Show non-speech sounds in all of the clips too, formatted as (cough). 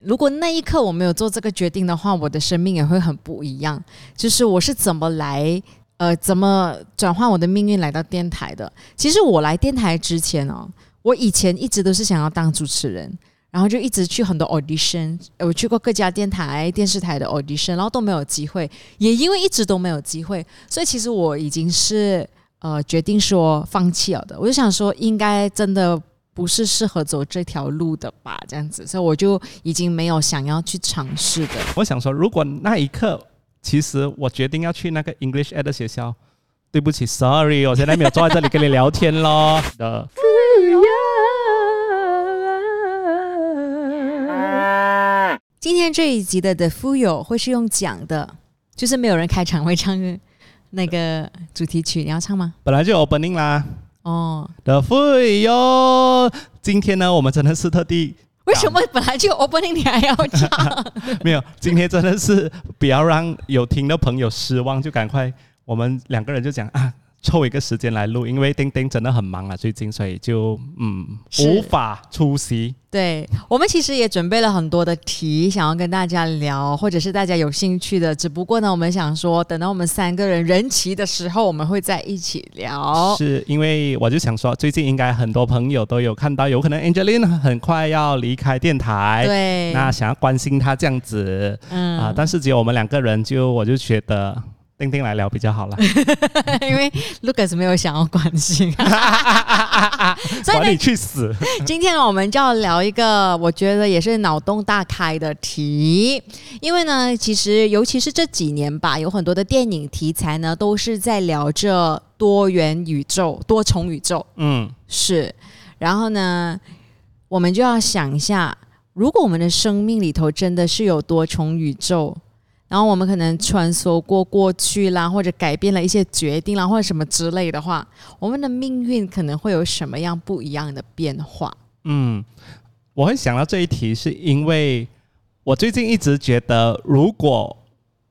如果那一刻我没有做这个决定的话，我的生命也会很不一样。就是我是怎么来，呃，怎么转换我的命运来到电台的？其实我来电台之前哦，我以前一直都是想要当主持人，然后就一直去很多 audition，我去过各家电台、电视台的 audition，然后都没有机会。也因为一直都没有机会，所以其实我已经是呃决定说放弃了的。我就想说，应该真的。不是适合走这条路的吧？这样子，所以我就已经没有想要去尝试的。我想说，如果那一刻，其实我决定要去那个 English Ed 的学校，对不起，Sorry，我现在没有坐在这里跟你聊天咯。的。今天这一集的 the fu 有会是用讲的，就是没有人开场会唱那个主题曲，你要唱吗？本来就 opening 啦。哦，的会哟。今天呢，我们真的是特地。为什么本来就 opening 你还要唱？(laughs) 没有，今天真的是不要让有听的朋友失望，就赶快，我们两个人就讲啊。凑一个时间来录，因为丁丁真的很忙啊，最近，所以就嗯无法出席。对我们其实也准备了很多的题，想要跟大家聊，或者是大家有兴趣的。只不过呢，我们想说，等到我们三个人人齐的时候，我们会在一起聊。是因为我就想说，最近应该很多朋友都有看到，有可能 Angelina 很快要离开电台，对，那想要关心她这样子，嗯啊，但是只有我们两个人，就我就觉得。丁丁来聊比较好了，(laughs) 因为 Lucas 没有想要关心，(laughs) 管你去死。今天呢，我们就要聊一个我觉得也是脑洞大开的题，因为呢，其实尤其是这几年吧，有很多的电影题材呢，都是在聊这多元宇宙、多重宇宙。嗯，是。然后呢，我们就要想一下，如果我们的生命里头真的是有多重宇宙。然后我们可能穿梭过过去啦，或者改变了一些决定啦，或者什么之类的话，我们的命运可能会有什么样不一样的变化？嗯，我会想到这一题，是因为我最近一直觉得，如果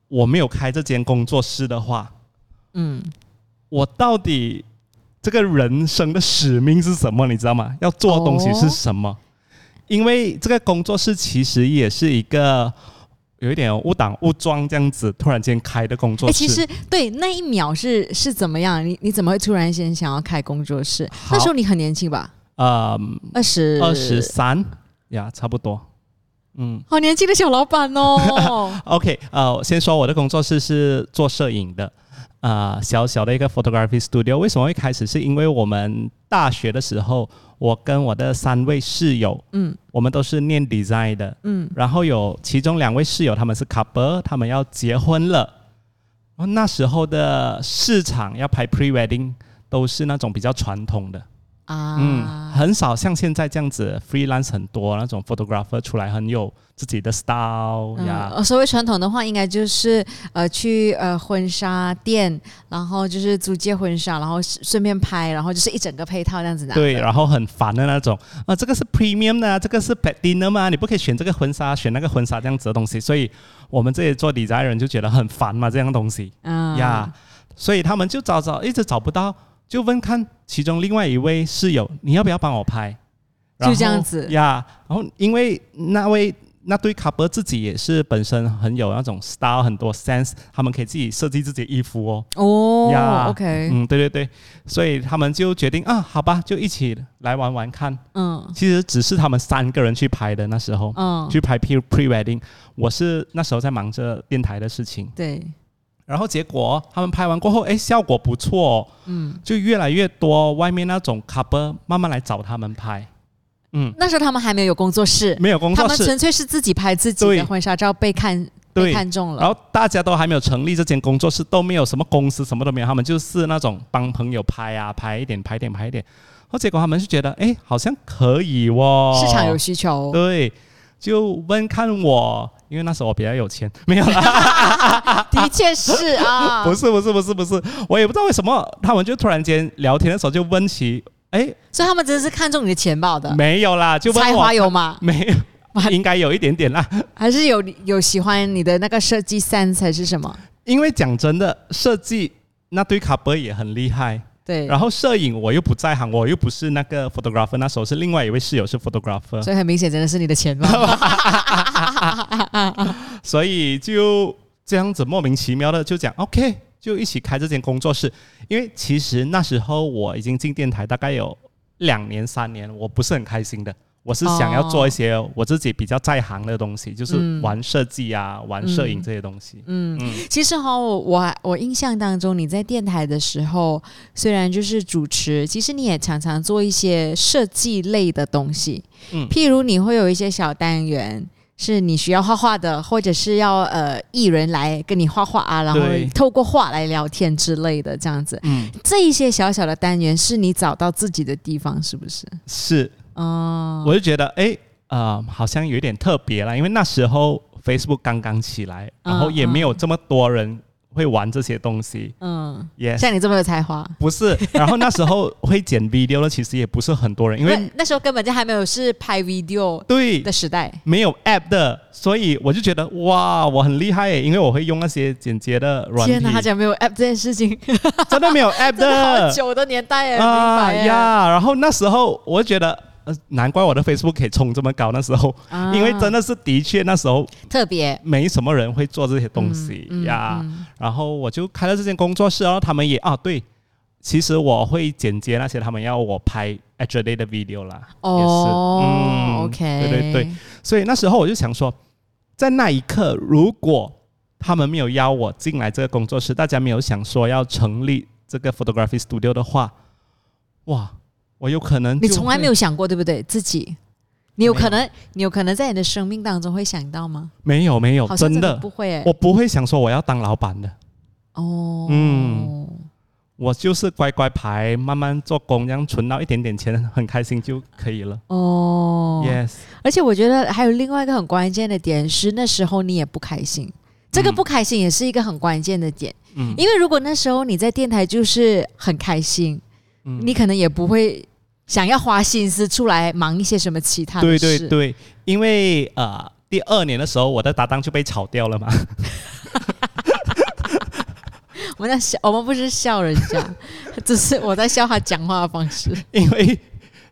我没有开这间工作室的话，嗯，我到底这个人生的使命是什么？你知道吗？要做的东西是什么？因为这个工作室其实也是一个。有一点误打误撞这样子，突然间开的工作室。其实对那一秒是是怎么样？你你怎么会突然间想要开工作室？那时候你很年轻吧？呃，二十二十三呀，差不多。嗯，好年轻的小老板哦。(laughs) OK，呃，先说我的工作室是做摄影的，啊，小小的一个 photography studio。为什么会开始？是因为我们大学的时候。我跟我的三位室友，嗯，我们都是念 design 的，嗯，然后有其中两位室友他们是 couple，他们要结婚了，然后那时候的市场要拍 pre wedding 都是那种比较传统的。啊，嗯，很少像现在这样子，freelance 很多那种 photographer 出来很有自己的 style 呀。所谓传统的话，应该就是呃去呃婚纱店，然后就是租借婚纱，然后顺便拍，然后就是一整个配套这样子的。对，然后很烦的那种啊，这个是 premium 的，这个是 platinum 吗？你不可以选这个婚纱，选那个婚纱这样子的东西。所以我们这些做理财人就觉得很烦嘛，这样东西。嗯呀，所以他们就找找，一直找不到。就问看其中另外一位室友，你要不要帮我拍？就这样子呀。然后因为那位那对 couple 自己也是本身很有那种 style，很多 sense，他们可以自己设计自己的衣服哦。哦，呀，OK，嗯，对对对，所以他们就决定啊，好吧，就一起来玩玩看。嗯，其实只是他们三个人去拍的那时候，嗯，去拍 pre pre wedding，我是那时候在忙着电台的事情。对。然后结果他们拍完过后，哎，效果不错，嗯，就越来越多外面那种 couple 慢慢来找他们拍，嗯，那时候他们还没有工作室，没有工作室，他们纯粹是自己拍自己的婚纱照，被看被看中了。然后大家都还没有成立这间工作室，都没有什么公司，什么都没有，他们就是那种帮朋友拍啊，拍一点，拍一点，拍一点。然后结果他们就觉得，哎，好像可以哦，市场有需求，对，就问看我。因为那时候我比较有钱，没有啦。(laughs) 的确是啊，(laughs) 不是不是不是不是，我也不知道为什么他们就突然间聊天的时候就问起，哎，所以他们真的是看中你的钱包的？没有啦，就才华有吗？没有，应该有一点点啦。还是有有喜欢你的那个设计 sense 还是什么？因为讲真的，设计那堆卡波也很厉害，对，然后摄影我又不在行，我又不是那个 photographer，那时候是另外一位室友是 photographer，所以很明显真的是你的钱嘛。(laughs) 所以就这样子莫名其妙的就讲 OK，就一起开这间工作室。因为其实那时候我已经进电台大概有两年三年，我不是很开心的。我是想要做一些我自己比较在行的东西，就是玩设计啊、玩摄影这些东西。嗯，其实哈，我我印象当中，你在电台的时候，虽然就是主持，其实你也常常做一些设计类的东西。嗯，譬如你会有一些小单元是你需要画画的，或者是要呃艺人来跟你画画啊，然后透过画来聊天之类的这样子。嗯，这一些小小的单元是你找到自己的地方，是不是？是。哦，我就觉得哎，呃，好像有点特别了，因为那时候 Facebook 刚刚起来，然后也没有这么多人会玩这些东西。嗯，也像你这么有才华，不是？然后那时候会剪 video 的，其实也不是很多人，因为那时候根本就还没有是拍 video 对的时代，没有 app 的，所以我就觉得哇，我很厉害，因为我会用那些剪接的软件。天哪，他讲没有 app 这件事情，真的没有 app 的，(laughs) 好久的年代啊呀。然后那时候我就觉得。呃，难怪我的 Facebook 可以冲这么高那时候，因为真的是的确那时候特别。没什么人会做这些东西呀。然后我就开了这间工作室，然后他们也啊对，其实我会剪接那些他们要我拍 H D 的 video 啦，也是，嗯，OK，对对对，所以那时候我就想说，在那一刻，如果他们没有邀我进来这个工作室，大家没有想说要成立这个 photography studio 的话，哇。我有可能，你从来没有想过，对不对？自己，你有可能，你有可能在你的生命当中会想到吗？没有，没有，真的不会。我不会想说我要当老板的。哦，嗯，我就是乖乖牌，慢慢做工，这样存到一点点钱，很开心就可以了。哦，yes。而且我觉得还有另外一个很关键的点是，那时候你也不开心，这个不开心也是一个很关键的点。嗯，因为如果那时候你在电台就是很开心。你可能也不会想要花心思出来忙一些什么其他的事。对对对，因为呃，第二年的时候，我的搭档就被炒掉了嘛。我们在笑，我们不是笑人家，只是我在笑他讲话的方式。因为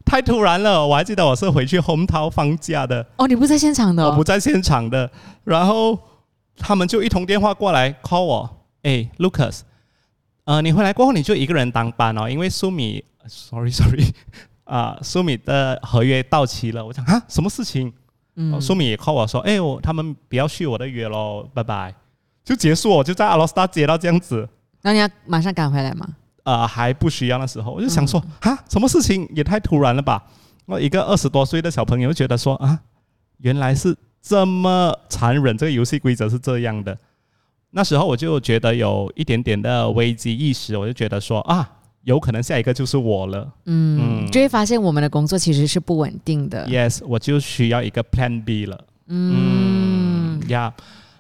太突然了，我还记得我是回去红桃放假的。哦，你不在现场的？我不在现场的。然后他们就一通电话过来 call 我，哎，Lucas。呃，你回来过后你就一个人当班哦，因为苏米，sorry sorry，(laughs) 啊，苏米的合约到期了。我讲啊，什么事情？嗯，苏米也 call 我说，哎，我他们不要续我的约喽，拜拜，就结束，我就在阿罗斯达接到这样子。那你要马上赶回来吗？呃，还不需要那时候，我就想说，啊，什么事情也太突然了吧？我一个二十多岁的小朋友觉得说，啊，原来是这么残忍，这个游戏规则是这样的。那时候我就觉得有一点点的危机意识，我就觉得说啊，有可能下一个就是我了。嗯，就会发现我们的工作其实是不稳定的。Yes，我就需要一个 Plan B 了。嗯，呀，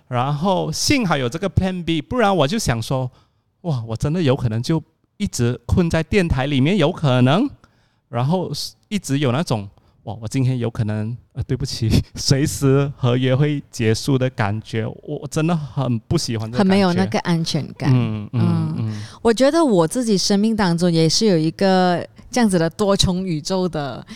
然后幸好有这个 Plan B，不然我就想说，哇，我真的有可能就一直困在电台里面，有可能，然后一直有那种。哇，我今天有可能呃，对不起，(laughs) 随时合约会结束的感觉，我真的很不喜欢。很没有那个安全感。嗯嗯嗯，我觉得我自己生命当中也是有一个这样子的多重宇宙的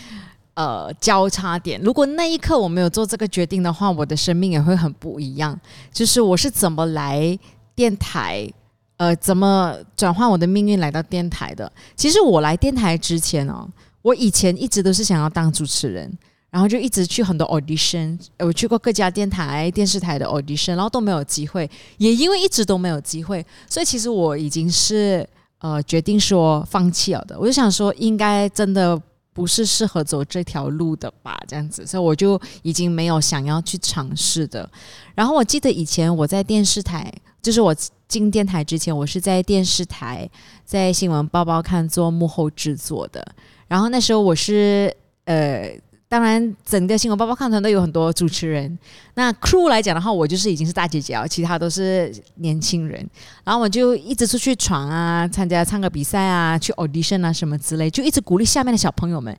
呃交叉点。如果那一刻我没有做这个决定的话，我的生命也会很不一样。就是我是怎么来电台，呃，怎么转换我的命运来到电台的？其实我来电台之前哦。我以前一直都是想要当主持人，然后就一直去很多 audition，我去过各家电台、电视台的 audition，然后都没有机会。也因为一直都没有机会，所以其实我已经是呃决定说放弃了的。我就想说，应该真的不是适合走这条路的吧，这样子，所以我就已经没有想要去尝试的。然后我记得以前我在电视台，就是我进电台之前，我是在电视台在新闻报报看做幕后制作的。然后那时候我是呃，当然整个新闻报报看团队有很多主持人，那 crew 来讲的话，我就是已经是大姐姐了，其他都是年轻人。然后我就一直出去闯啊，参加唱歌比赛啊，去 audition 啊什么之类，就一直鼓励下面的小朋友们，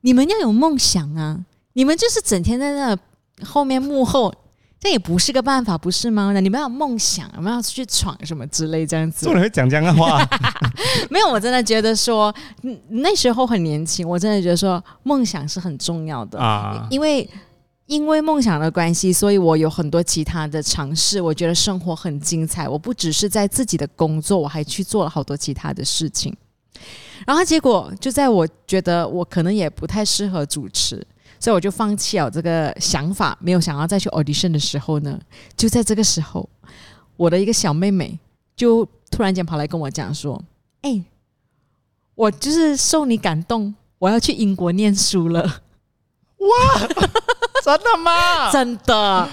你们要有梦想啊！你们就是整天在那后面幕后，这也不是个办法，不是吗？那你们要有梦想，我们要去闯什么之类这样子做。人会讲这样的话，(laughs) 没有，我真的觉得说，嗯那时候很年轻，我真的觉得说梦想是很重要的啊因为因为梦想的关系，所以我有很多其他的尝试。我觉得生活很精彩，我不只是在自己的工作，我还去做了好多其他的事情。然后结果就在我觉得我可能也不太适合主持，所以我就放弃了这个想法，没有想要再去 audition 的时候呢，就在这个时候，我的一个小妹妹就突然间跑来跟我讲说：“哎、我就是受你感动，我要去英国念书了。”哇 (laughs) 真的吗？(laughs) 真的，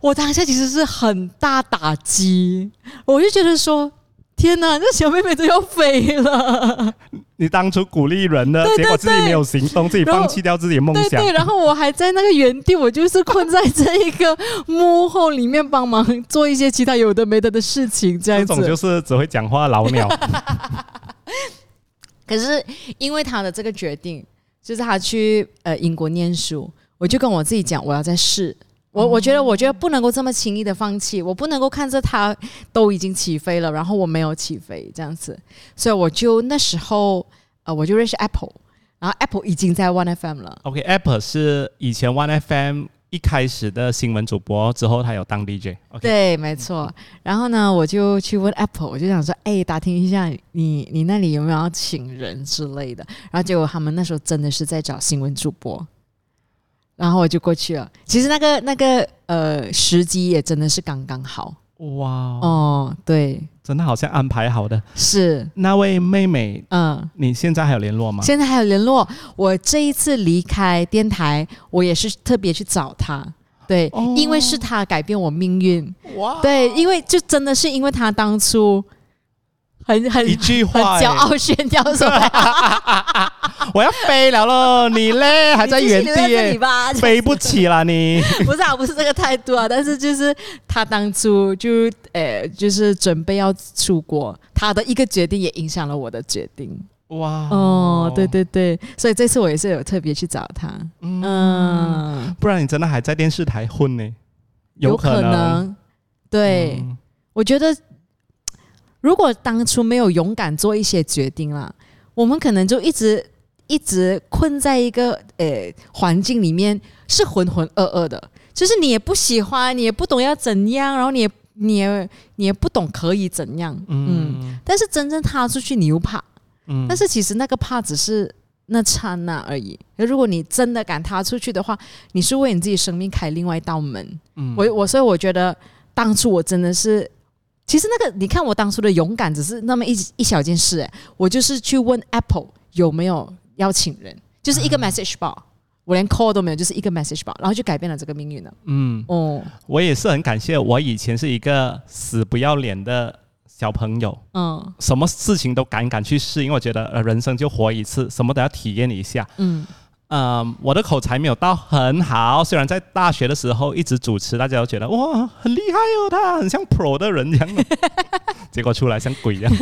我当下其实是很大打击，我就觉得说，天哪，那小妹妹都要飞了，你当初鼓励人的，对对结果自己没有行动，自己放弃掉自己的梦想对对，，然后我还在那个原地，我就是困在这一个幕后里面帮忙做一些其他有的没的的事情，这这样子。种就是只会讲话的老鸟。(laughs) 可是因为他的这个决定，就是他去呃英国念书，我就跟我自己讲，我要再试。我我觉得，我觉得不能够这么轻易的放弃，我不能够看着他都已经起飞了，然后我没有起飞这样子，所以我就那时候呃，我就认识 Apple，然后 Apple 已经在 One FM 了，OK，Apple 是以前 One FM 一开始的新闻主播，之后他有当 DJ。对，没错。然后呢，我就去问 Apple，我就想说，哎，打听一下你你那里有没有要请人之类的。然后结果他们那时候真的是在找新闻主播，然后我就过去了。其实那个那个呃时机也真的是刚刚好哇，哦，对，真的好像安排好的。是，那位妹妹，嗯。你现在还有联络吗？现在还有联络。我这一次离开电台，我也是特别去找她，对，哦因为是她改变我命运。哇，对，因为就真的是因为她当初很很一句很话、骄欸，傲炫耀说，(laughs) 我要飞了喽，你嘞 (laughs) 还在原地飞不起了你。(laughs) 不是啊，不是这个态度啊，但是就是他当初就呃，就是准备要出国，他的一个决定也影响了我的决定。哇。哦，对，对对，所以这次我也是有特别去找他，嗯，嗯，不然你真的还在电视台混呢，有可能，对。嗯。我觉得，如果当初没有勇敢做一些决定啦，我们可能就一直一直困在一个呃环境里面，是浑浑噩噩的。就是你也不喜欢，你也不懂要怎样，然后你也你也你也不懂可以怎样，嗯。嗯但是真正踏出去，你又怕。嗯但是其实那个怕只是那刹那而已。如果你真的敢踏出去的话，你是为你自己生命开另外一道门。嗯我我所以我觉得当初我真的是，其实那个你看我当初的勇敢只是那么一一小件事，哎，我就是去问 Apple 有没有邀请人，就是一个 message 吧，我连 call 都没有，就是一个 message 吧，然后就改变了这个命运了。嗯，哦，我也是很感谢，我以前是一个死不要脸的小朋友，嗯。什么事情都敢敢去试，因为我觉得呃人生就活一次，什么都要体验一下。嗯嗯，我的口才没有到很好，虽然在大学的时候一直主持，大家都觉得哇很厉害哦，他很像 pro 的人一样的，(laughs) 结果出来像鬼一样。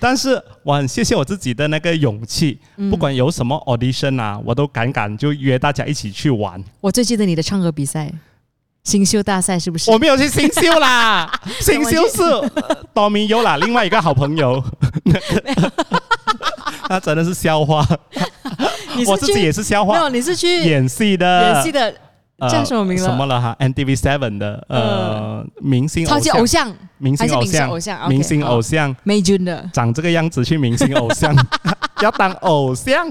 但是我很谢谢我自己的那个勇气，嗯不管有什么 audition 啊，我都敢敢就约大家一起去玩。我最记得你的唱歌比赛，新秀大赛是不是？我没有去新秀啦，(laughs) 新秀是多米优啦，另外一个好朋友，(laughs) 那个他真的是笑话，你是我自己也是消化没有？话，你是去演戏的，演戏的呃叫什么名了？什么了哈？NTV Seven 的呃明星超级偶像明星偶像偶像？明星偶像，美军的，长这个样子去明星偶像，(laughs) 要当偶像，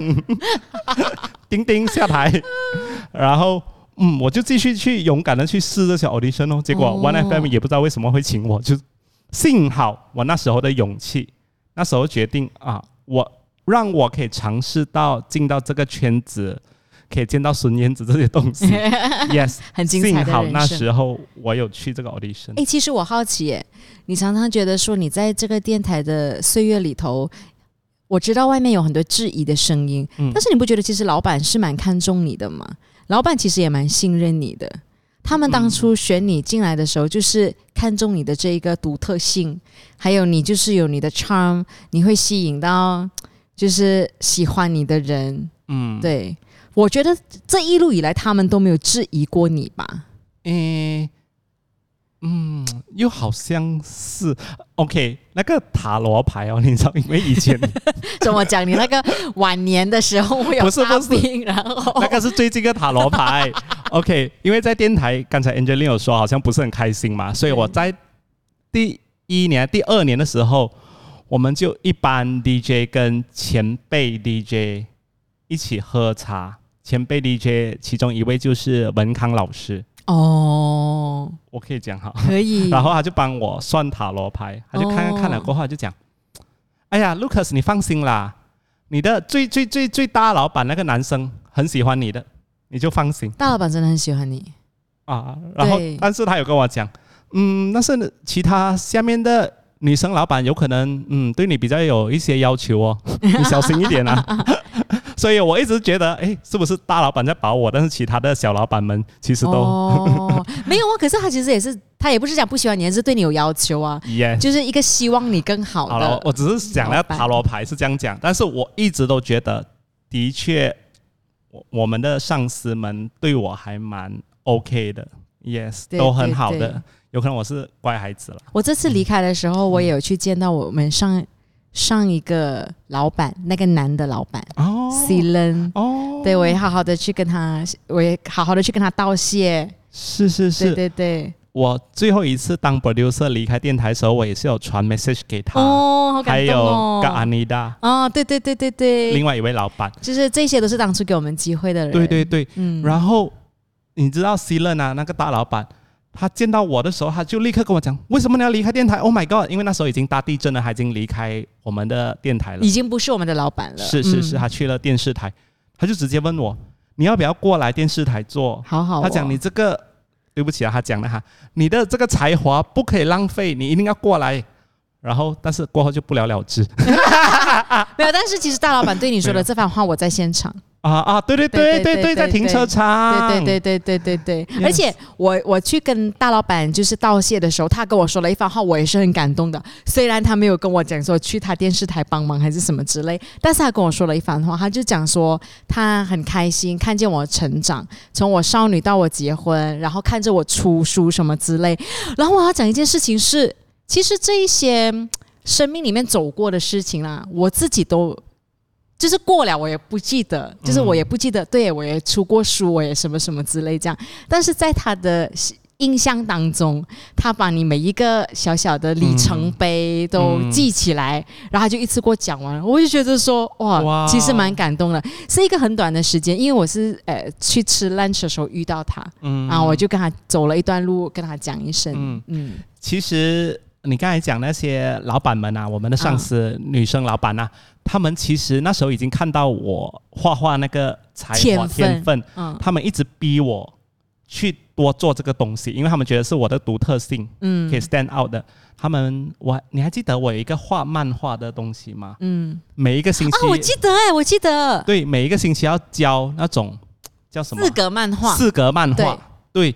丁丁下台，然后嗯，我就继续去勇敢的去试这些 audition 哦。结果哦。One FM 也不知道为什么会请我，就幸好我那时候的勇气，那时候决定啊，我让我可以尝试到进到这个圈子。可以见到孙燕姿这些东西，(laughs) yes，很精彩幸好那。时候我有去这个 audition，哎、其实我好奇耶，你常常觉得说你在这个电台的岁月里头，我知道外面有很多质疑的声音，嗯但是你不觉得其实老板是蛮看重你的吗？老板其实也蛮信任你的。他们当初选你进来的时候，就是看中你的这一个独特性，还有你就是有你的 charm，你会吸引到就是喜欢你的人。嗯，对我觉得这一路以来，他们都没有质疑过你吧？诶，嗯，又好像是 OK 那个塔罗牌哦，你知道，因为以前 (laughs) 怎么讲？你那个晚年的时候不是不是病，然后 (laughs) 那个是最近的塔罗牌。OK，因为在电台，刚才 Angelina 有说好像不是很开心嘛，所以我在第一年、第二年的时候，我们就一般 DJ 跟前辈 DJ 一起喝茶。前辈 DJ 其中一位就是文康老师，哦，我可以讲哈。可以，(laughs) 然后他就帮我算塔罗牌，他就看看哦看了过后他就讲：“哎呀，Lucas，你放心啦，你的最最最最大老板那个男生很喜欢你的，你就放心。大老板真的很喜欢你，啊。”然后，但是他有跟我讲，嗯，但是其他下面的女生老板有可能，嗯，对你比较有一些要求哦，(laughs) 你小心一点啊。(laughs) 所以我一直觉得，哎，是不是大老板在保我？但是其他的小老板们其实都、哦，(laughs) 没有啊。可是他其实也是，他也不是讲不喜欢你，而是对你有要求啊，耶。就是一个希望你更好好了，的。我只是讲了塔罗牌是这样讲，但是我一直都觉得，的确，我我们的上司们对我还蛮 OK 的，yes，对都很好的。有可能我是乖孩子了，我这次离开的时候，我也有去见到我们上上一个老板，那个男的老板哦。C l a n 哦，对我也好好的去跟他，我也好好的去跟他道谢。是是是，对对对，我最后一次当 producer 离开电台的时候，我也是有传 message 给他，哦，好还有感动哦。跟安妮达，哦，对对对对对，另外一位老板，就是这些都是当初给我们机会的人。对对对，嗯，然后你知道 C 任啊，那个大老板，他见到我的时候，他就立刻跟我讲，为什么你要离开电台？Oh my god！因为那时候已经大地震了，他已经离开我们的电台了已。经不是我们的老板了。是是是，嗯他去了电视台，他就直接问我，你要不要过来电视台做？好好哦。他讲你这个，对不起啊，他讲了哈，你的这个才华不可以浪费，你一定要过来。然后，但是过后就不了了之 (laughs) 没有，但是其实大老板对你说的 (laughs) 这番话，我在现场。啊啊！对对对对对，在停车场，对对对对对对对，而且我我去跟大老板就是道谢的时候，他跟我说了一番话，我也是很感动的。虽然他没有跟我讲说去他电视台帮忙还是什么之类，但是他跟我说了一番话，他就讲说他很开心看见我成长，从我少女到我结婚，然后看着我出书什么之类。然后我要讲一件事情是，其实这一些嗯生命里面走过的事情啦，我自己都。就是过了，我也不记得，就是我也不记得，对我也出过书，我也什么什么之类这样。但是在他的印象当中，他把你每一个小小的里程碑都记起来，然后他就一次过讲完，我就觉得说，哇，哇。其实蛮感动的。是一个很短的时间，因为我是呃去吃 lunch 的时候遇到他，嗯。然后我就跟他走了一段路，跟他讲一声，嗯。嗯。其实你刚才讲那些老板们啊，我们的上司、女生老板啊，他们其实那时候已经看到我画画那个才华天分嗯。他们一直逼我去多做这个东西，因为他们觉得是我的独特性嗯。可以 stand out 的。他们我你还记得我有一个画漫画的东西吗？嗯。每一个星期、啊，我记得哎、我记得。对每一个星期要教那种叫什么？四格漫画，四格漫画，对。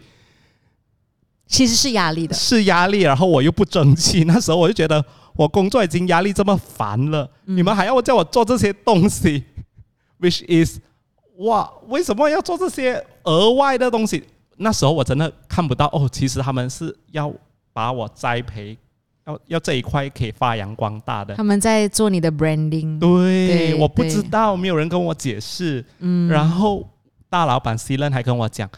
其实是压力的，是压力，然后我又不争气。那时候我就觉得我工作已经压力这么烦了，嗯你们还要叫我做这些东西，which is 哇，为什么要做这些额外的东西？那时候我真的看不到哦，其实他们是要把我栽培，要要这一块可以发扬光大的。他们在做你的 branding，对，对我不知道，没有人跟我解释。嗯然后大老板 C 任还跟我讲，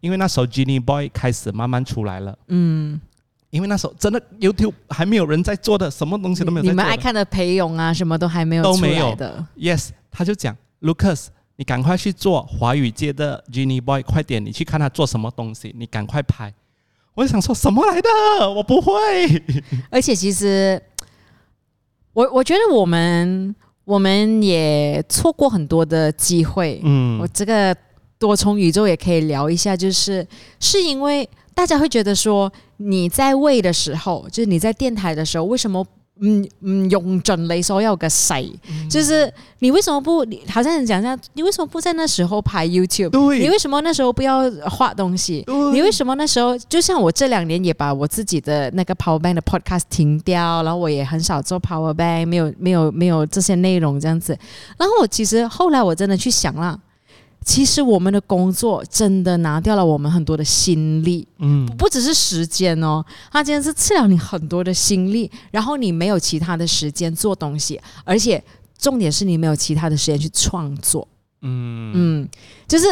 因为那时候 Genie Boy 开始慢慢出来了。嗯，因为那时候真的 YouTube 还没有人在做的，什么东西都没有在做的。你们爱看的裴勇啊，什么都还没有都没有的，Yes，他就讲 Lucas，你赶快去做华语界的 Genie Boy，快点，你去看他做什么东西，你赶快拍。我就想说什么来的？我不会。(laughs) 而且其实，我我觉得我们我们也错过很多的机会。嗯我这个多重宇宙也可以聊一下，就是是因为大家会觉得说你在位的时候，就是你在电台的时候，为什么？嗯嗯，用盡你所有嘅勢，嗯就是你为什么不？你好像你讲一下，你为什么不在那时候拍 YouTube？对，你为什么那时候不要画东西？对你为什么那时候就像我这两年也把我自己的那个 Power Bank 的 Podcast 停掉，然后我也很少做 Power Bank，没有没有没有这些内容这样子。然后我其实后来我真的去想啦，其实我们的工作真的拿掉了我们很多的心力，嗯不只是时间哦，它今天是吃了你很多的心力，然后你没有其他的时间做东西，而且重点是你没有其他的时间去创作。嗯嗯，就是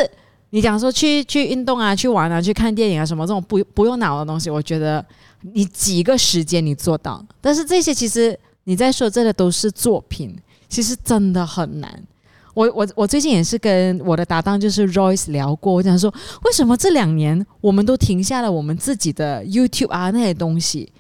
你讲说去去运动啊、去玩啊、去看电影啊什么这种不不用脑的东西，我觉得你几个时间你做到，但是这些其实你在说这个都是作品，其实真的很难。我我我最近也是跟我的搭档就是 Royce 聊过，我想说为什么这两年我们都停下了我们自己的 YouTube 啊那些东西。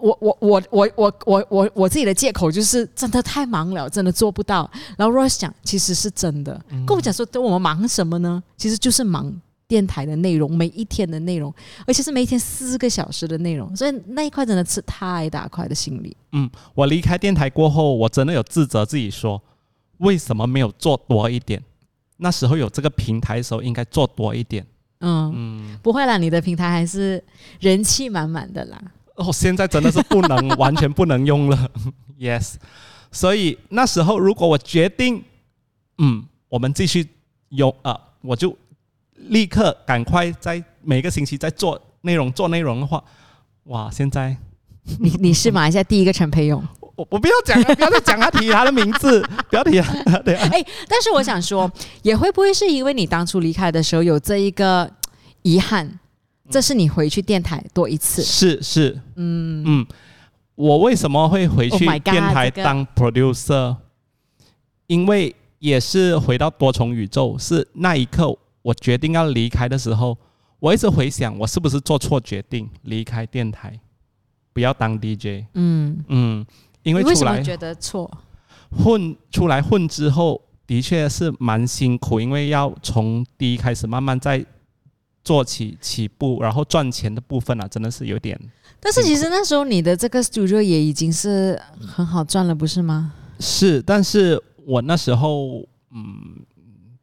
我我我我我我我我自己的借口就是真的太忙了，真的做不到。然后 Royce 讲其实是真的，跟我讲说，等我们忙什么呢？其实就是忙电台的内容，每一天的内容，而且是每一天四个小时的内容，所以那一块真的是太大块的心理。嗯，我离开电台过后，我真的有自责自己说，为什么没有做多一点？那时候有这个平台的时候，应该做多一点。嗯，嗯，不会啦，你的平台还是人气满满的啦。哦，现在真的是不能完全不能用了，(laughs) yes。所以那时候如果我决定，嗯，我们继续用啊、我就立刻赶快在每个星期在做内容做内容的话，哇，现在你你是马来西亚第一个陈培勇，我我不要讲了，不要再讲他提他的名字，(laughs) 不要提他，对啊，哎，但是我想说，也会不会是因为你当初离开的时候有这一个遗憾，这是你回去电台多一次？是是，嗯嗯，我为什么会回 Oh 去电台当 producer？因为也是回到多重宇宙，是那一刻我决定要离开的时候，我一直回想，我是不是做错决定离开电台，不要当 DJ？嗯，嗯，因为出来觉得错？混出来混之后，的确是蛮辛苦，因为要从低开始慢慢再做起起步，然后赚钱的部分啊，真的是有点但是其实那时候你的这个 studio 也已经是很好赚了，不是吗？是，但是我那时候嗯，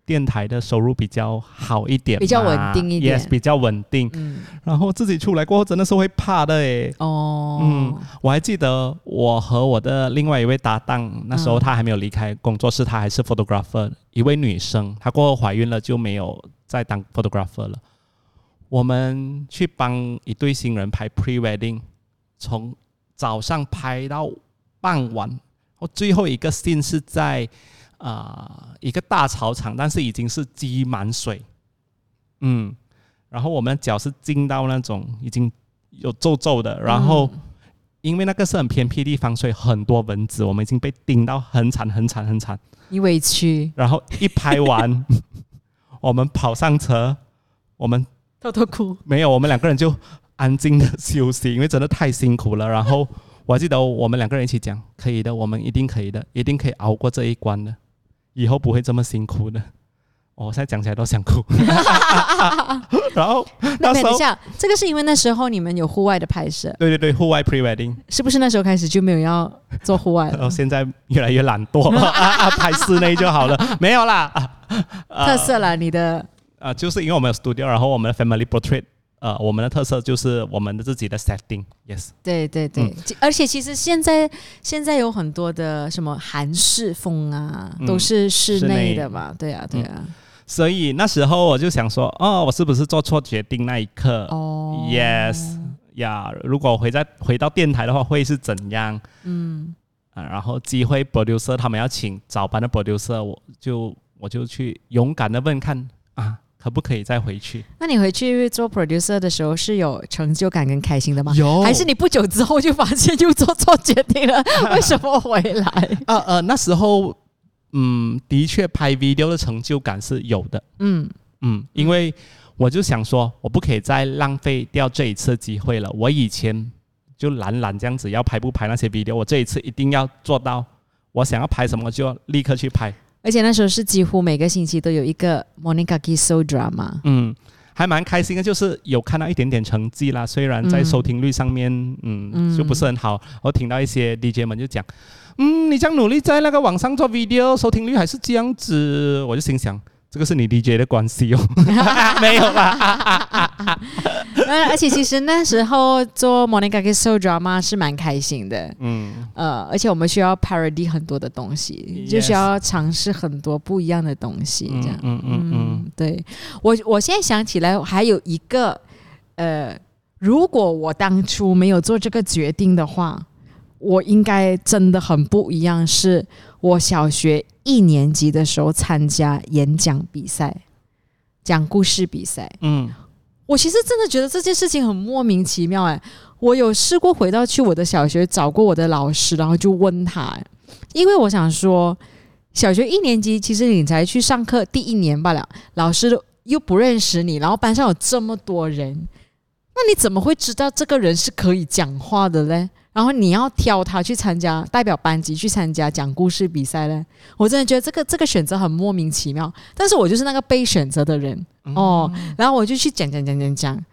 电台的收入比较好一点，比较稳定一点 Yes，比较稳定。嗯，然后自己出来过后，真的是会怕的诶。哦，嗯我还记得我和我的另外一位搭档，那时候嗯她还没有离开工作室，她还是 photographer，一位女生。她过后怀孕了，就没有再当 photographer 了。我们去帮一对新人拍 pre wedding，从早上拍到傍晚，我最后一个 scene 是在啊、呃一个大草场，但是已经是积满水，嗯，然后我们的脚是浸到那种已经有皱皱的，然后。嗯因为那个是很偏僻地方，所以很多蚊子，我们已经被叮到很惨很惨很惨。你委屈，然后一拍完，(laughs) 我们跑上车，我们偷偷哭。没有，我们两个人就安静的休息，因为真的太辛苦了。然后我还记得我们两个人一起讲，可以的，我们一定可以的，一定可以熬过这一关的，以后不会这么辛苦的。哦我现在讲起来都想哭。(laughs) 然后那等一下，这个是因为那时候你们有户外的拍摄，对对对，户外 pre wedding，是不是那时候开始就没有要做户外然后？(laughs) 现在越来越懒惰 (laughs) 啊啊，拍室内就好了，没有啦。啊啊特色了，你的啊，就是因为我们有 studio，然后我们的 family portrait，呃，我们的特色就是我们的自己的 setting，yes，对对对，嗯。而且其实现在现在有很多的什么韩式风啊，嗯都是室室内内的嘛，对啊对啊，所以那时候我就想说，哦，我是不是做错决定那一刻、哦。y e s 呀，如果回在回到电台的话，会是怎样？嗯，啊，然后机会 producer 他们要请早班的 producer，我就我就去勇敢的问看啊，可不可以再回去？那你回去做 producer 的时候是有成就感跟开心的吗？有还是你不久之后就发现又做错决定了？(laughs) 为什么回来？呃呃，那时候嗯，的确拍 video 的成就感是有的。嗯嗯，因为我就想说，我不可以再浪费掉这一次机会了。我以前就懒懒这样子，要拍不拍那些 video，我这一次一定要做到。我想要拍什么就立刻去拍。而且那时候是几乎每个星期都有一个 Monica k i s o drama。嗯，还蛮开心的，就是有看到一点点成绩啦。虽然在嗯收听率上面，嗯，嗯就不是很好。我听到一些 DJ 们就讲，嗯，你这样努力在那个网上做 video，收听率还是这样子，我就心想，这个是你理解的关系哦，(laughs) 没有啦。(laughs) 呃，而且其实那时候做 Monica k i s o drama 是蛮开心的，嗯，呃，而且我们需要 parody 很多的东西，就需要尝试很多不一样的东西，这样。嗯嗯嗯。嗯，对。我，我现在想起来还有一个，呃，如果我当初没有做这个决定的话，我应该真的很不一样。是我小学一年级的时候参加演讲比赛，讲故事比赛。嗯，我其实真的觉得这件事情很莫名其妙哎。我有试过回到去我的小学找过我的老师，然后就问他哎，因为我想说，小学一年级其实你才去上课第一年罢了，老师都又不认识你，然后班上有这么多人，那你怎么会知道这个人是可以讲话的嘞？然后你要挑他去参加代表班级去参加讲故事比赛嘞？我真的觉得这个这个选择很莫名其妙，但是我就是那个被选择的人哦，然后我就去讲讲讲讲讲。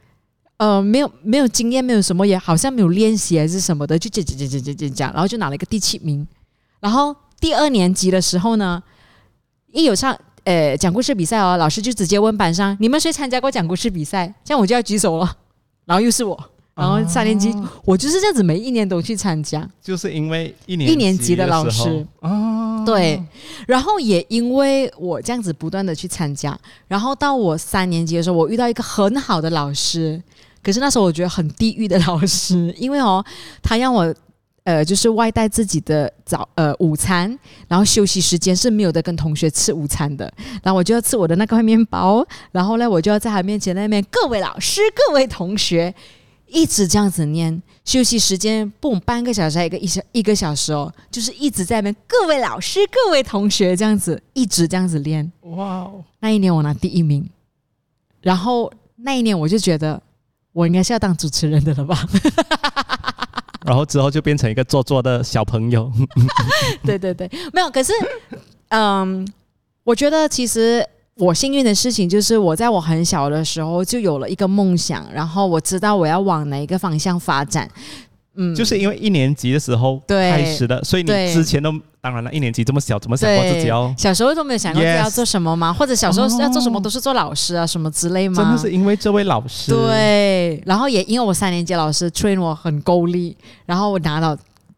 呃，没有没有经验，没有什么，也好像没有练习还是什么的，就讲讲讲讲讲讲讲，然后就拿了一个第七名。然后第二年级的时候呢，一有上呃讲故事比赛哦，老师就直接问班上你们谁参加过讲故事比赛，这样我就要举手了。然后又是我，然后三年级、我就是这样子，每一年都去参加。就是因为一年一年级的老师。哦，对，然后也因为我这样子不断的去参加，然后到我三年级的时候，我遇到一个很好的老师，可是那时候我觉得很地狱的老师，因为哦，他让我呃就是外带自己的早呃午餐，然后休息时间是没有的跟同学吃午餐的，然后我就要吃我的那块面包，然后呢我就要在他面前那边各位老师各位同学。一直这样子念，休息时间不半个小时，还有一个一小一个小时哦，就是一直在那边各位老师、各位同学这样子，一直这样子练。哇哦，那一年我拿第一名，然后那一年我就觉得我应该是要当主持人的了吧？(laughs) 然后之后就变成一个做作的小朋友。(laughs) 对对对，没有。可是，嗯，我觉得其实我幸运的事情就是我在我很小的时候就有了一个梦想，然后我知道我要往哪一个方向发展。嗯，就是因为一年级的时候对开始的，所以你之前都当然了，一年级这么小，怎么想过自己哦？小时候都没有想过自己要做什么吗？或者小时候哦要做什么都是做老师啊什么之类吗？真的是因为这位老师，，对，然后也因为我三年级老师 train 我很够力，然后我拿到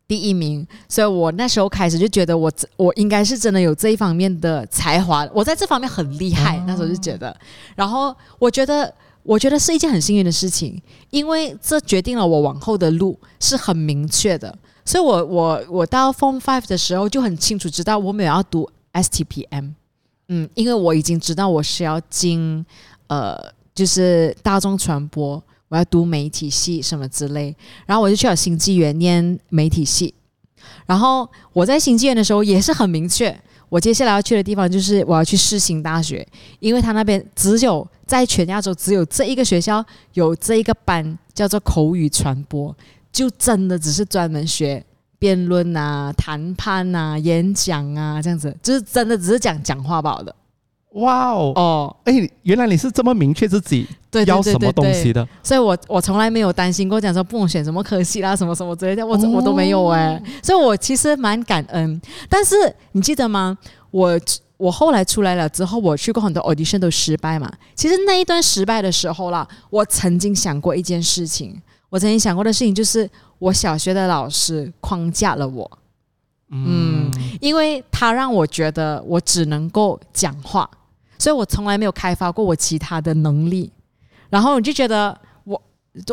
第一名，所以我那时候开始就觉得我我应该是真的有这一方面的才华，我在这方面很厉害，那时候就觉得，然后我觉得。我觉得是一件很幸运的事情，因为这决定了我往后的路是很明确的。所以我我我到 Form Five 的时候就很清楚知道我没有要读 STPM，嗯，因为我已经知道我是要进呃就是大众传播，我要读媒体系什么之类，然后我就去了新纪元念媒体系，然后我在新纪元的时候也是很明确，我接下来要去的地方就是我要去世新大学，因为他那边只有在全亚洲只有这一个学校有这一个班叫做口语传播，就真的只是专门学。辩论啊、谈判啊、演讲啊，这样子，就是真的只是讲讲话罢了哇哦，哦。哎，原来你是这么明确自己要什么东西的，所以我我从来没有担心过讲说不能选什么科系啦，什么什么之类的，我、我都没有哎、所以我其实蛮感恩。但是你记得吗？我我后来出来了之后，我去过很多 audition 都失败嘛。其实那一段失败的时候啦，我曾经想过一件事情，我曾经想过的事情就是我小学的老师框架了我，嗯，因为他让我觉得我只能够讲话，所以我从来没有开发过我其他的能力。然后我就觉得我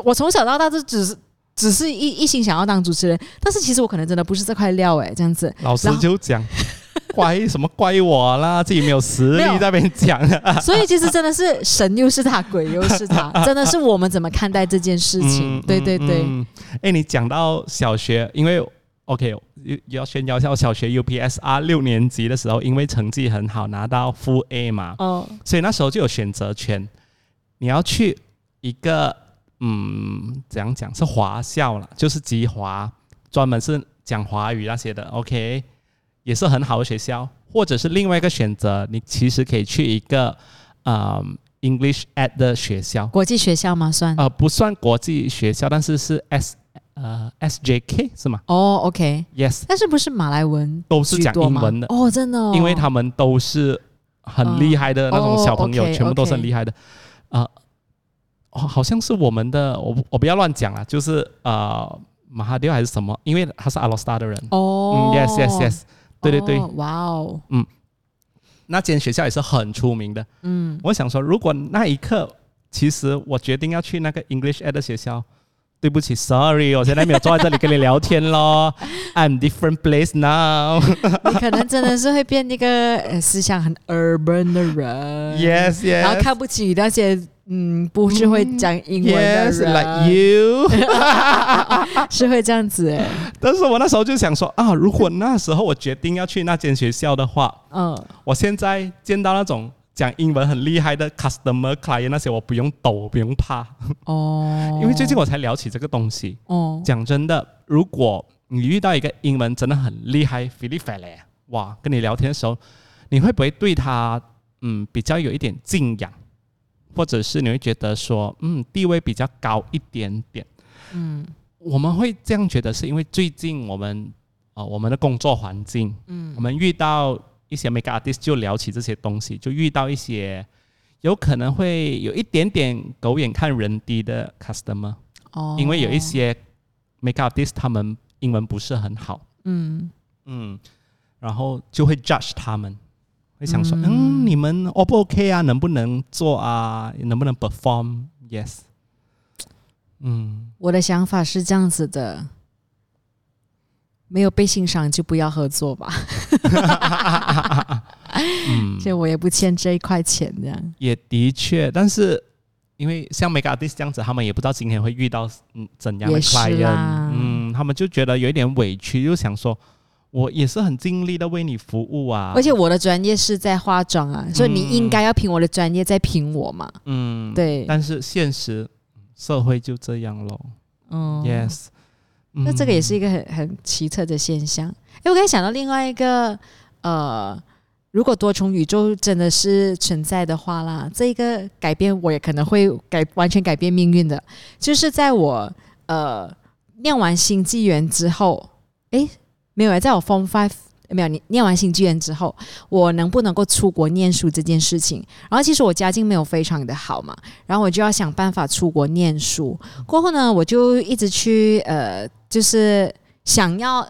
我从小到大就只是只是一一心想要当主持人，但是其实我可能真的不是这块料诶，这样子。老师就讲。(laughs) 怪什么怪我啦？自己没有实力在那边讲啊。所以其实真的是神又是他，鬼又是他，(laughs) 真的是我们怎么看待这件事情？对对对，嗯。哎、你讲到小学，因为 OK 要要炫耀一下，我小学 UPSR 六年级的时候，因为成绩很好，拿到 Full A 嘛，哦，所以那时候就有选择权，你要去一个嗯，怎样讲是华校了，就是吉华，专门是讲华语那些的，OK，也是很好的学校，或者是另外一个选择，你其实可以去一个嗯 English at 的学校，国际学校吗？算？呃，不算国际学校，但是是 S 呃 SJK 是吗？哦，OK，？Yes，但是不是马来文都是讲英文的，哦，真的、哦，因为他们都是很厉害的那种小朋友，哦，OK，全部都是很厉害的。啊、哦，好像是我们的，我我不要乱讲啊，就是呃马哈迪还是什么，因为他是阿罗斯达的人。哦、嗯，yes yes yes，对对对，哦哇哦，嗯。那间学校也是很出名的。嗯，我想说，如果那一刻，其实我决定要去那个 English Ed 的学校，对不起，sorry，我现在没有坐在这里跟你聊天咯 (laughs) I'm different place now。(laughs) 你可能真的是会变那个呃思想很 urban 的人 yes yes，然后看不起那些嗯不是会讲英文的 yes 人 like you。(laughs) 是会这样子哎，但是我那时候就想说啊，如果那时候我决定要去那间学校的话，嗯，我现在见到那种讲英文很厉害的 customer client 那些，我不用抖，不用怕，哦，(laughs) 因为最近我才聊起这个东西。哦，讲真的，如果你遇到一个英文真的很厉害 f i l i p e 哇，跟你聊天的时候，你会不会对他嗯比较有一点敬仰，或者是你会觉得说嗯地位比较高一点点？嗯。我们会这样觉得，是因为最近我们啊、呃我们的工作环境，嗯。我们遇到一些 make artist 就聊起这些东西，就遇到一些有可能会有一点点狗眼看人低的 customer。哦，因为有一些 make artist 他们英文不是很好，嗯嗯，然后就会 judge 他们，会想说，嗯嗯，你们 O 不 OK 啊？能不能做啊？能不能 perform？Yes，嗯，我的想法是这样子的。没有被欣赏就不要合作吧，(laughs) 嗯，所以我也不欠这一块钱这样。也的确，但是因为像 make artist 这样子，他们也不知道今天会遇到嗯怎样的 client，嗯，他们就觉得有一点委屈，就想说，我也是很尽力的为你服务啊，而且我的专业是在化妆啊，所以你应该要凭我的专业在凭我嘛。嗯，对，但是现实社会就这样咯。嗯。Yes，那这个也是嗯一个很很奇特的现象。哎，我刚才想到另外一个，呃，如果多重宇宙真的是存在的话啦，这一个改变我也可能会改完全改变命运的，就是在我呃念完新纪元之后，诶，没有，在我 Form Five。没有，你念完新纪元之后，我能不能够出国念书这件事情，然后其实我家境没有非常的好嘛，然后我就要想办法出国念书。过后呢，我就一直去呃，就是想要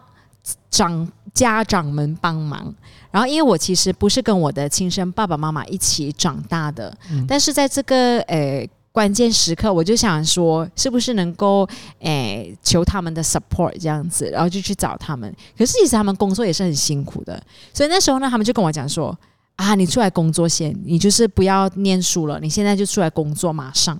长家长们帮忙。然后，因为我其实不是跟我的亲生爸爸妈妈一起长大的，但是在这个呃关键时刻，我就想说，是不是能够诶求他们的 support 这样子，然后就去找他们。可是其实他们工作也是很辛苦的，所以那时候呢，他们就跟我讲说。啊，你出来工作先，你就是不要念书了，你现在就出来工作，马上。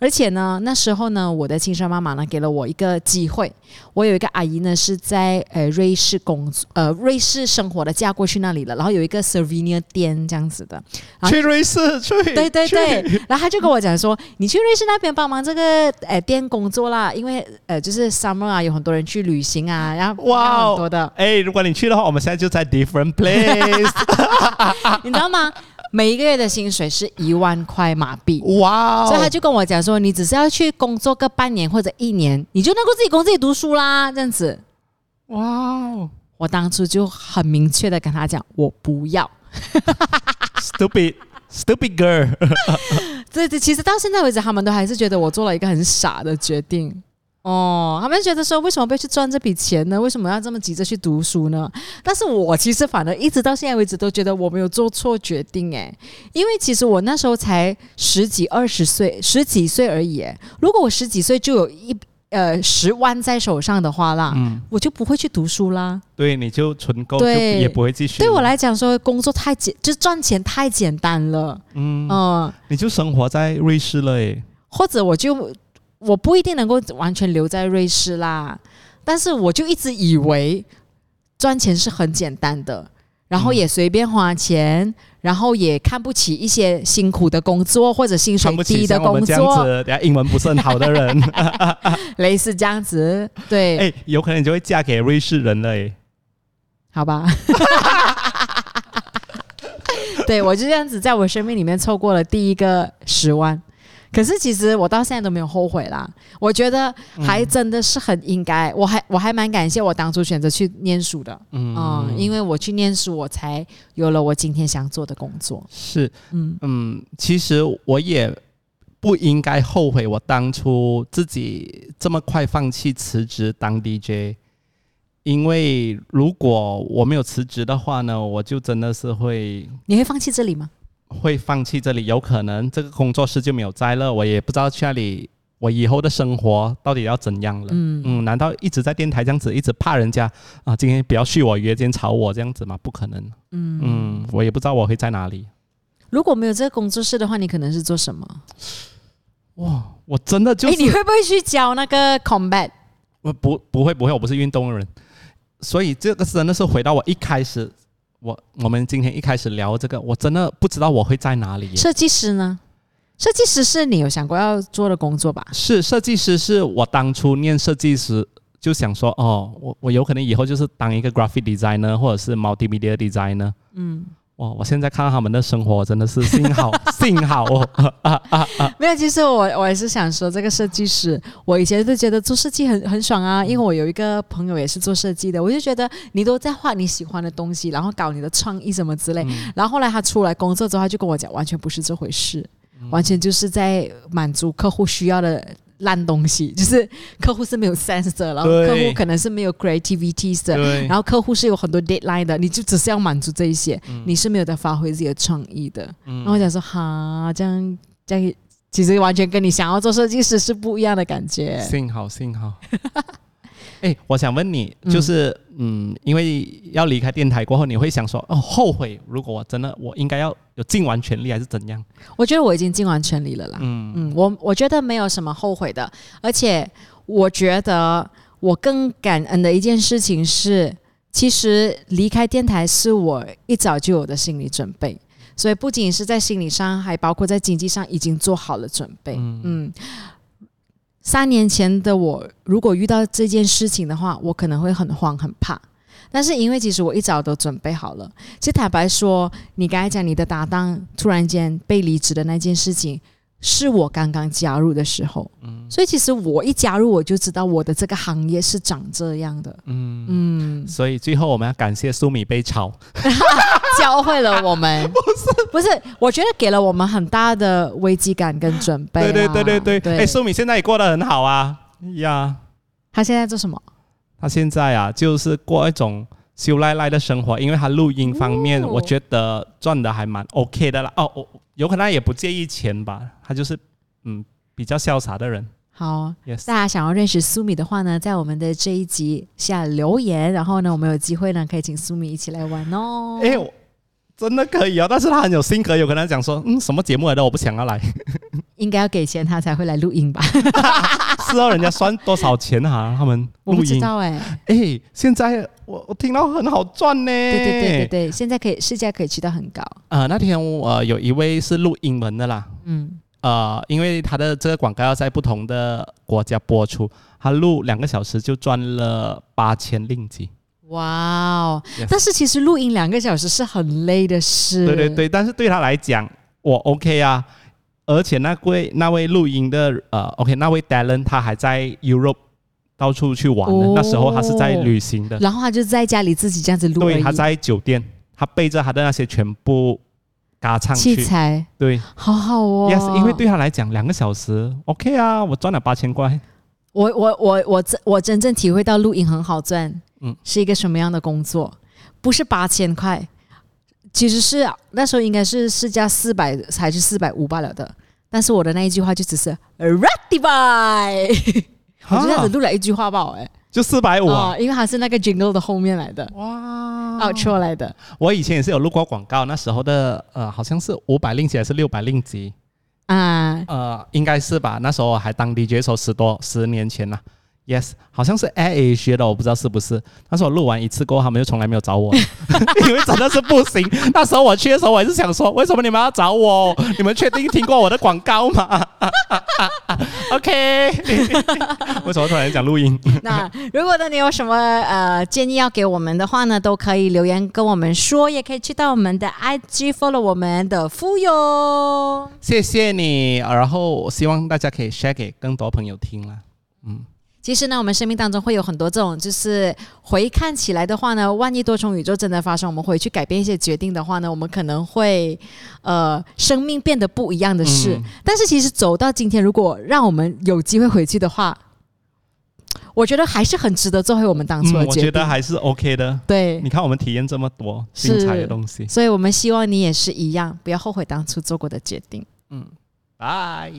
而且呢，那时候呢，我的亲生妈妈呢给了我一个机会，我有一个阿姨呢是在呃瑞士工作，呃瑞士生活的，嫁过去那里了，然后有一个 s e r v i n i 店这样子的，啊去瑞士，去，对对对，然后他就跟我讲说，你去瑞士那边帮忙这个呃店工作啦，因为呃就是 summer 啊，有很多人去旅行啊，然后哇很多的，哎，如果你去的话，我们现在就在 different place。(laughs) 你知道吗？每一个月的薪水是一万块马币。哇哦，所以他就跟我讲说，你只是要去工作个半年或者一年，你就能够自己供自己读书啦，这样子。哇哦我当初就很明确的跟他讲，我不要。，stupid stupid girl。(laughs) 这这其实到现在为止，他们都还是觉得我做了一个很傻的决定。哦，他们觉得说，为什么不要去赚这笔钱呢？为什么要这么急着去读书呢？但是我其实反而一直到现在为止都觉得我没有做错决定诶，因为其实我那时候才十几二十岁，十几岁而已诶。如果我十几岁就有一呃十万在手上的话啦，嗯，我就不会去读书啦。对，你就存够，就对也不会继续。对我，来讲说，工作太简，就赚钱太简单了，嗯，嗯。你就生活在瑞士了，诶，或者我就我不一定能够完全留在瑞士啦，但是我就一直以为赚钱是很简单的，然后也随便花钱，然后也看不起一些辛苦的工作或者薪水低的工作，子，等下英文不是很好的人，(laughs) (laughs) 类似这样子，对，哎，有可能你就会嫁给瑞士人了，哎。好吧。(laughs) 对我就这样子，在我生命里面凑过了第一个十万，可是其实我到现在都没有后悔啦，我觉得还真的是很应该，我还我还蛮感谢我当初选择去念书的，嗯，因为我去念书，我才有了我今天想做的工作。是，嗯。嗯，其实我也不应该后悔我当初自己这么快放弃辞职当 DJ，因为如果我没有辞职的话呢，我就真的是会，你会放弃这里吗？会放弃这里，有可能这个工作室就没有在了，我也不知道去那里，我以后的生活到底要怎样了。嗯嗯，难道一直在电台这样子，一直怕人家啊？今天不要续我约，今天吵我这样子吗？不可能。嗯嗯，我也不知道我会在哪里。如果没有这个工作室的话，你可能是做什么？哇，我真的就……是，你会不会去教那个 combat？我不不会不会，我不是运动的人，所以这个真的是回到我一开始。我我们今天一开始聊这个，我真的不知道我会在哪里。设计师呢？设计师是你有想过要做的工作吧？是设计师，是我当初念设计师就想说，哦，我我有可能以后就是当一个 graphic designer 或者是 multimedia designer。嗯。哇！我现在看到他们的生活，真的是幸好 (laughs) 幸好哦。没有，其实我我也是想说，这个设计师，我以前就觉得做设计很很爽啊，因为我有一个朋友也是做设计的，我就觉得你都在画你喜欢的东西，然后搞你的创意什么之类。然后后来他出来工作之后，他就跟我讲，完全不是这回事，完全就是在满足客户需要的。烂东西就是客户是没有 sense 的，然后客户可能是没有 creativity 的，然后客户是有很多 deadline 的，你就只是要满足这一些，你是没有在发挥自己的创意的。然后我想说，哈，这样这样其实完全跟你想要做设计师是不一样的感觉。幸好幸好。哎，我想问你，就是嗯，因为要离开电台过后，你会想说哦，后悔？如果我真的我应该要有尽完全力，还是怎样？我觉得我已经尽完全力了啦。嗯嗯，我我觉得没有什么后悔的，而且我觉得我更感恩的一件事情是，其实离开电台是我一早就有的心理准备，所以不仅是在心理上，还包括在经济上已经做好了准备。嗯。三年前的我，如果遇到这件事情的话，我可能会很慌很怕。但是因为其实我一早都准备好了。其实坦白说，你刚才讲你的搭档突然间被离职的那件事情。是我刚刚加入的时候，嗯，所以其实我一加入我就知道我的这个行业是长这样的，嗯。嗯，所以最后我们要感谢苏米被炒，(laughs) 教会了我们，(laughs) 不是。不是，我觉得给了我们很大的危机感跟准备，对对对对对，哎，苏米现在也过得很好啊，呀，他现在做什么？他现在啊，就是过一种修赖赖的生活，因为他录音方面，我觉得赚的还蛮 OK 的啦，哦哦。有可能也不介意钱吧，他就是嗯比较潇洒的人。好，大家想要认识苏米的话呢，在我们的这一集下留言，然后呢，我们有机会呢可以请苏米一起来玩哦。哎，真的可以哦，但是他很有性格，有可能讲说，嗯，什么节目来的，我不想要来。应该要给钱他才会来录音吧？(laughs) 是哦，人家算多少钱哈？他们我不知道哎。哎，现在我我听到很好赚呢。对对对对对，现在可以市价可以去到很高。呃，那天我有一位是录英文的啦。嗯。呃，因为他的这个广告要在不同的国家播出，他录两个小时就赚了八千令吉。哇哦！但是其实录音两个小时是很累的事。对对对，但是对他来讲，我 OK 啊。而且那位那位录音的呃，OK，那位 Dalen 他还在 Europe 到处去玩呢。那时候他是在旅行的。然后他就在家里自己这样子录。对，他在酒店，他背着他的那些全部嘎唱器材。对，好好哦。Yes，因为对他来讲，两个小时 OK 啊，我赚了八千块。我我我我真我真正体会到录音很好赚，嗯，是一个什么样的工作？不是八千块。其实是那时候应该是市价四百还是四百五罢了的，但是我的那一句话就只是 ready by，我就这样子录了一句话吧，哎，就四百五啊，因为它是那个 jingle 的后面来的，哇，哦，出来的。我以前也是有录过广告，那时候的呃好像是五百令吉还是六百令吉？啊，呃，应该是吧，那时候我还当 DJ 时候十多十年前了 Yes，好像是 Air Asia 的，我不知道是不是。但是我录完一次过后，他们就从来没有找我，(laughs) 因为真的是不行。那时候我去的时候，我也是想说，为什么你们要找我？你们确定听过我的广告吗？(laughs) OK，(laughs) 为什么突然讲录音？那如果呢，你有什么呃建议要给我们的话呢，都可以留言跟我们说，也可以去到我们的 IG follow 我们的富有。谢谢你，然后希望大家可以 share 给更多朋友听啦。嗯。其实呢，我们生命当中会有很多这种，就是回看起来的话呢，万一多重宇宙真的发生，我们回去改变一些决定的话呢，我们可能会呃生命变得不一样的事。但是其实走到今天，如果让我们有机会回去的话，我觉得还是很值得做回我们当初的决定。我觉得还是 OK 的。对，你看我们体验这么多精彩的东西，所以我们希望你也是一样，不要后悔当初做过的决定。嗯，拜。